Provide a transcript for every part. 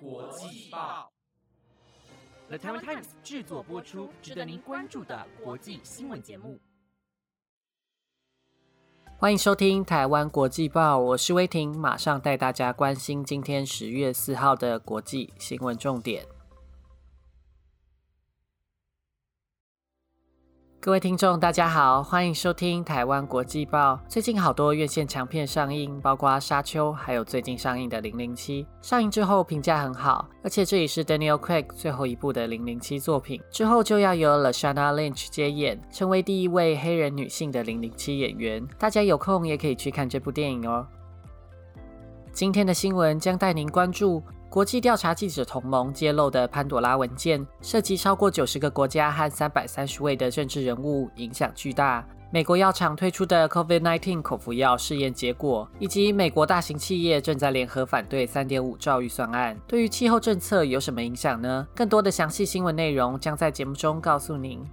国际报，The Taiwan Times 制作播出，值得您关注的国际新闻节目。欢迎收听台湾国际报，我是威婷，马上带大家关心今天十月四号的国际新闻重点。各位听众，大家好，欢迎收听台湾国际报。最近好多院线强片上映，包括《沙丘》，还有最近上映的《零零七》。上映之后评价很好，而且这也是 Daniel Craig 最后一部的《零零七》作品。之后就要由 Lashana Lynch 接演，成为第一位黑人女性的零零七演员。大家有空也可以去看这部电影哦。今天的新闻将带您关注。国际调查记者同盟揭露的潘朵拉文件，涉及超过九十个国家和三百三十位的政治人物，影响巨大。美国药厂推出的 COVID-19 口服药试验结果，以及美国大型企业正在联合反对三点五兆预算案，对于气候政策有什么影响呢？更多的详细新闻内容将在节目中告诉您。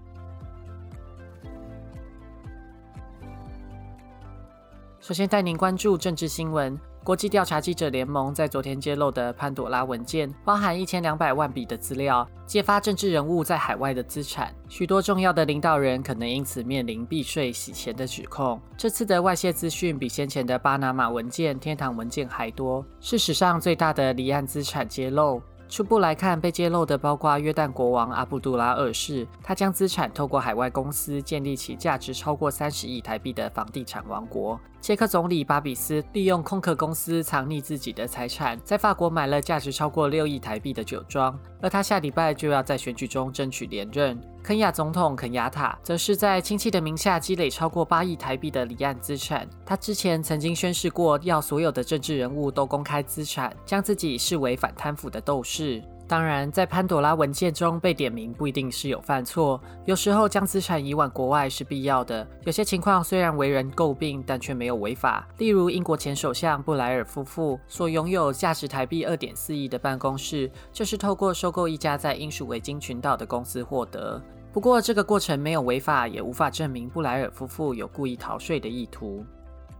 首先带您关注政治新闻。国际调查记者联盟在昨天揭露的潘朵拉文件，包含一千两百万笔的资料，揭发政治人物在海外的资产，许多重要的领导人可能因此面临避税洗钱的指控。这次的外泄资讯比先前的巴拿马文件、天堂文件还多，是史上最大的离岸资产揭露。初步来看，被揭露的包括约旦国王阿卜杜拉二世，他将资产透过海外公司建立起价值超过三十亿台币的房地产王国。捷克总理巴比斯利用空壳公司藏匿自己的财产，在法国买了价值超过六亿台币的酒庄，而他下礼拜就要在选举中争取连任。肯亚总统肯雅塔则是在亲戚的名下积累超过八亿台币的离岸资产。他之前曾经宣誓过，要所有的政治人物都公开资产，将自己视为反贪腐的斗士。当然，在潘朵拉文件中被点名不一定是有犯错，有时候将资产移往国外是必要的。有些情况虽然为人诟病，但却没有违法。例如，英国前首相布莱尔夫妇所拥有价值台币二点四亿的办公室，就是透过收购一家在英属维京群岛的公司获得。不过，这个过程没有违法，也无法证明布莱尔夫妇有故意逃税的意图。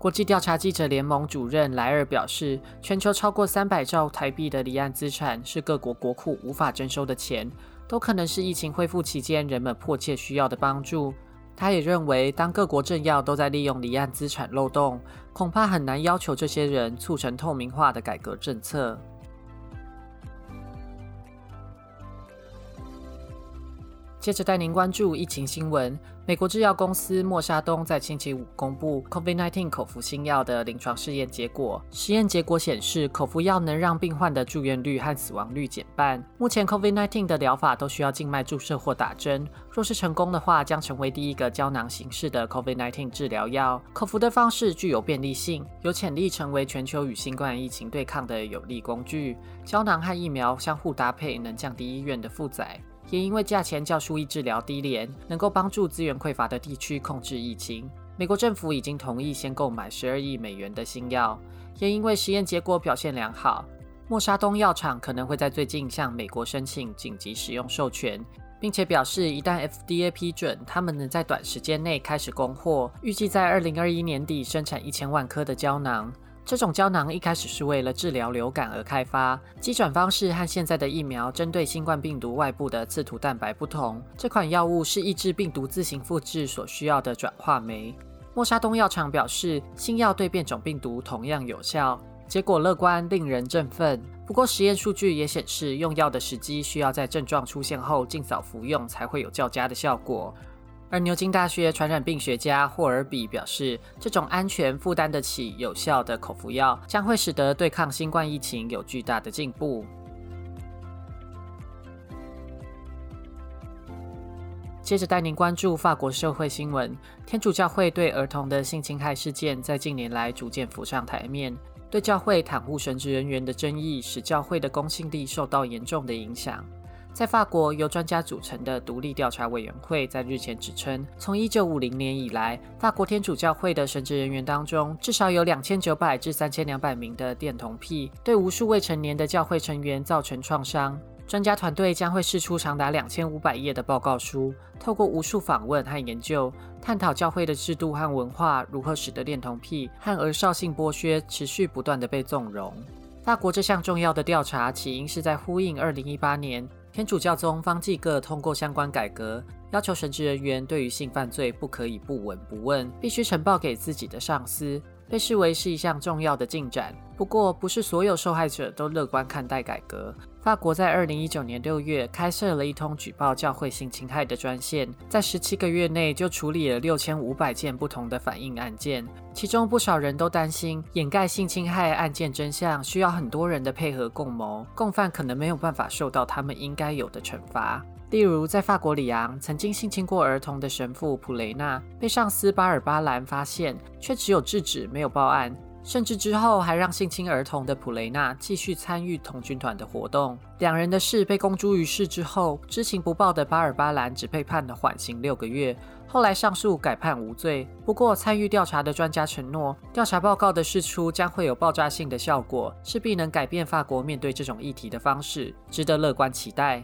国际调查记者联盟主任莱尔表示，全球超过三百兆台币的离岸资产是各国国库无法征收的钱，都可能是疫情恢复期间人们迫切需要的帮助。他也认为，当各国政要都在利用离岸资产漏洞，恐怕很难要求这些人促成透明化的改革政策。接着带您关注疫情新闻。美国制药公司莫沙东在星期五公布 COVID-19 口服新药的临床试验结果。实验结果显示，口服药能让病患的住院率和死亡率减半。目前 COVID-19 的疗法都需要静脉注射或打针。若是成功的话，将成为第一个胶囊形式的 COVID-19 治疗药。口服的方式具有便利性，有潜力成为全球与新冠疫情对抗的有力工具。胶囊和疫苗相互搭配，能降低医院的负载。也因为价钱较输液治疗低廉，能够帮助资源匮乏的地区控制疫情。美国政府已经同意先购买十二亿美元的新药。也因为实验结果表现良好，默沙东药厂可能会在最近向美国申请紧急使用授权，并且表示一旦 FDA 批准，他们能在短时间内开始供货，预计在二零二一年底生产一千万颗的胶囊。这种胶囊一开始是为了治疗流感而开发，机转方式和现在的疫苗针对新冠病毒外部的刺突蛋白不同。这款药物是抑制病毒自行复制所需要的转化酶。默沙东药厂表示，新药对变种病毒同样有效，结果乐观，令人振奋。不过，实验数据也显示，用药的时机需要在症状出现后尽早服用，才会有较佳的效果。而牛津大学传染病学家霍尔比表示，这种安全、负担得起、有效的口服药将会使得对抗新冠疫情有巨大的进步。接着带您关注法国社会新闻：天主教会对儿童的性侵害事件在近年来逐渐浮上台面，对教会袒护神职人员的争议，使教会的公信力受到严重的影响。在法国，由专家组成的独立调查委员会在日前指称，从1950年以来，法国天主教会的神职人员当中，至少有2900至3200名的恋童癖，对无数未成年的教会成员造成创伤。专家团队将会释出长达2500页的报告书，透过无数访问和研究，探讨教会的制度和文化如何使得恋童癖和儿少性剥削持续不断的被纵容。法国这项重要的调查起因是在呼应2018年天主教宗方济各通过相关改革，要求神职人员对于性犯罪不可以不闻不问，必须呈报给自己的上司，被视为是一项重要的进展。不过，不是所有受害者都乐观看待改革。法国在二零一九年六月开设了一通举报教会性侵害的专线，在十七个月内就处理了六千五百件不同的反应案件，其中不少人都担心掩盖性侵害案件真相需要很多人的配合共谋，共犯可能没有办法受到他们应该有的惩罚。例如，在法国里昂，曾经性侵过儿童的神父普雷纳被上司巴尔巴兰发现，却只有制止没有报案。甚至之后还让性侵儿童的普雷纳继续参与童军团的活动。两人的事被公诸于世之后，知情不报的巴尔巴兰只被判了缓刑六个月，后来上诉改判无罪。不过，参与调查的专家承诺，调查报告的释出将会有爆炸性的效果，势必能改变法国面对这种议题的方式，值得乐观期待。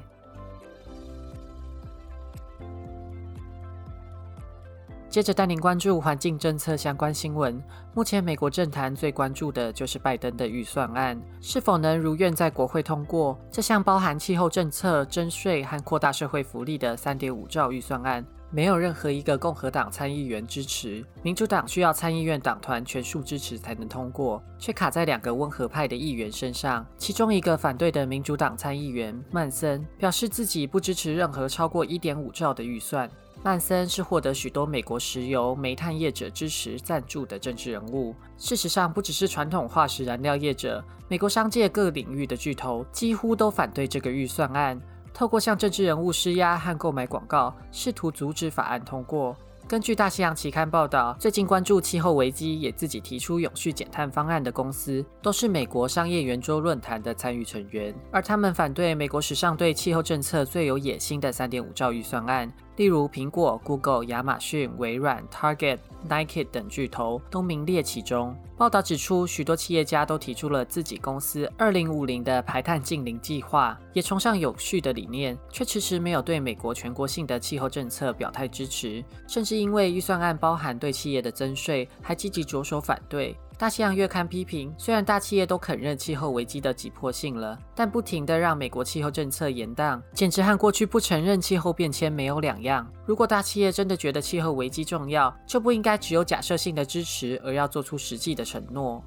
接着带您关注环境政策相关新闻。目前美国政坛最关注的就是拜登的预算案是否能如愿在国会通过这项包含气候政策、征税和扩大社会福利的三点五兆预算案。没有任何一个共和党参议员支持，民主党需要参议院党团全数支持才能通过，却卡在两个温和派的议员身上。其中一个反对的民主党参议员曼森表示自己不支持任何超过一点五兆的预算。曼森是获得许多美国石油、煤炭业者支持赞助的政治人物。事实上，不只是传统化石燃料业者，美国商界各领域的巨头几乎都反对这个预算案，透过向政治人物施压和购买广告，试图阻止法案通过。根据大西洋期刊报道，最近关注气候危机也自己提出永续减碳方案的公司，都是美国商业圆桌论坛的参与成员，而他们反对美国史上对气候政策最有野心的三点五兆预算案。例如，苹果、Google、亚马逊、微软、Target、Nike 等巨头都名列其中。报道指出，许多企业家都提出了自己公司二零五零的排碳净零计划，也崇尚有序的理念，却迟迟没有对美国全国性的气候政策表态支持，甚至因为预算案包含对企业的增税，还积极着手反对。大西洋月刊批评，虽然大企业都肯认气候危机的急迫性了，但不停的让美国气候政策延宕，简直和过去不承认气候变迁没有两样。如果大企业真的觉得气候危机重要，就不应该只有假设性的支持，而要做出实际的承诺。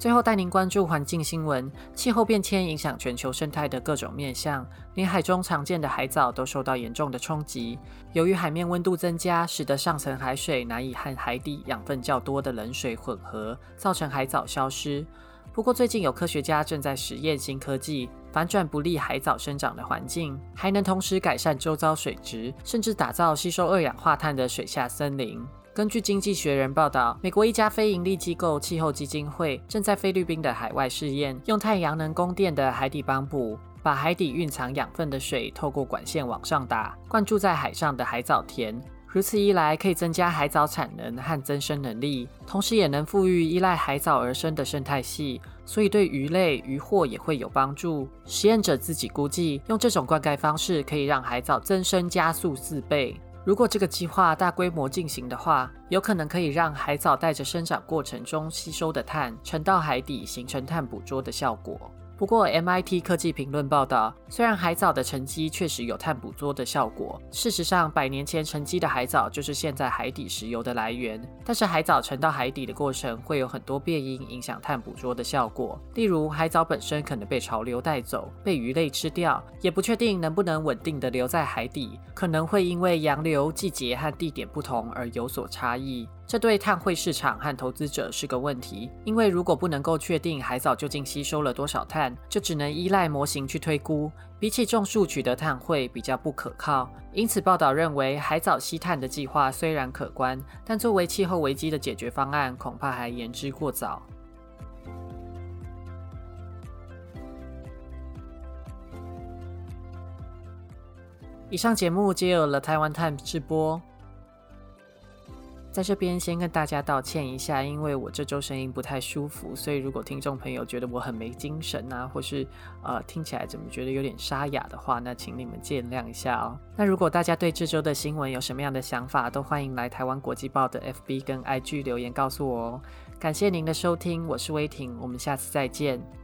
最后带您关注环境新闻：气候变迁影响全球生态的各种面向，连海中常见的海藻都受到严重的冲击。由于海面温度增加，使得上层海水难以和海底养分较多的冷水混合，造成海藻消失。不过，最近有科学家正在实验新科技，反转不利海藻生长的环境，还能同时改善周遭水质，甚至打造吸收二氧化碳的水下森林。根据《经济学人》报道，美国一家非营利机构气候基金会正在菲律宾的海外试验，用太阳能供电的海底帮浦，把海底蕴藏养分的水透过管线往上打，灌注在海上的海藻田。如此一来，可以增加海藻产能和增生能力，同时也能富裕依赖海藻而生的生态系，所以对鱼类、渔获也会有帮助。实验者自己估计，用这种灌溉方式可以让海藻增生加速四倍。如果这个计划大规模进行的话，有可能可以让海藻带着生长过程中吸收的碳沉到海底，形成碳捕捉的效果。不过，MIT 科技评论报道，虽然海藻的沉积确实有碳捕捉的效果，事实上，百年前沉积的海藻就是现在海底石油的来源。但是，海藻沉到海底的过程会有很多变因，影响碳捕捉的效果。例如，海藻本身可能被潮流带走，被鱼类吃掉，也不确定能不能稳定的留在海底，可能会因为洋流、季节和地点不同而有所差异。这对碳汇市场和投资者是个问题，因为如果不能够确定海藻究竟吸收了多少碳，就只能依赖模型去推估，比起种树取得碳汇比较不可靠。因此，报道认为海藻吸碳的计划虽然可观，但作为气候危机的解决方案，恐怕还言之过早。以上节目皆有了台湾 Time 直播。在这边先跟大家道歉一下，因为我这周声音不太舒服，所以如果听众朋友觉得我很没精神啊，或是呃听起来怎么觉得有点沙哑的话，那请你们见谅一下哦。那如果大家对这周的新闻有什么样的想法，都欢迎来台湾国际报的 FB 跟 IG 留言告诉我哦。感谢您的收听，我是威婷，我们下次再见。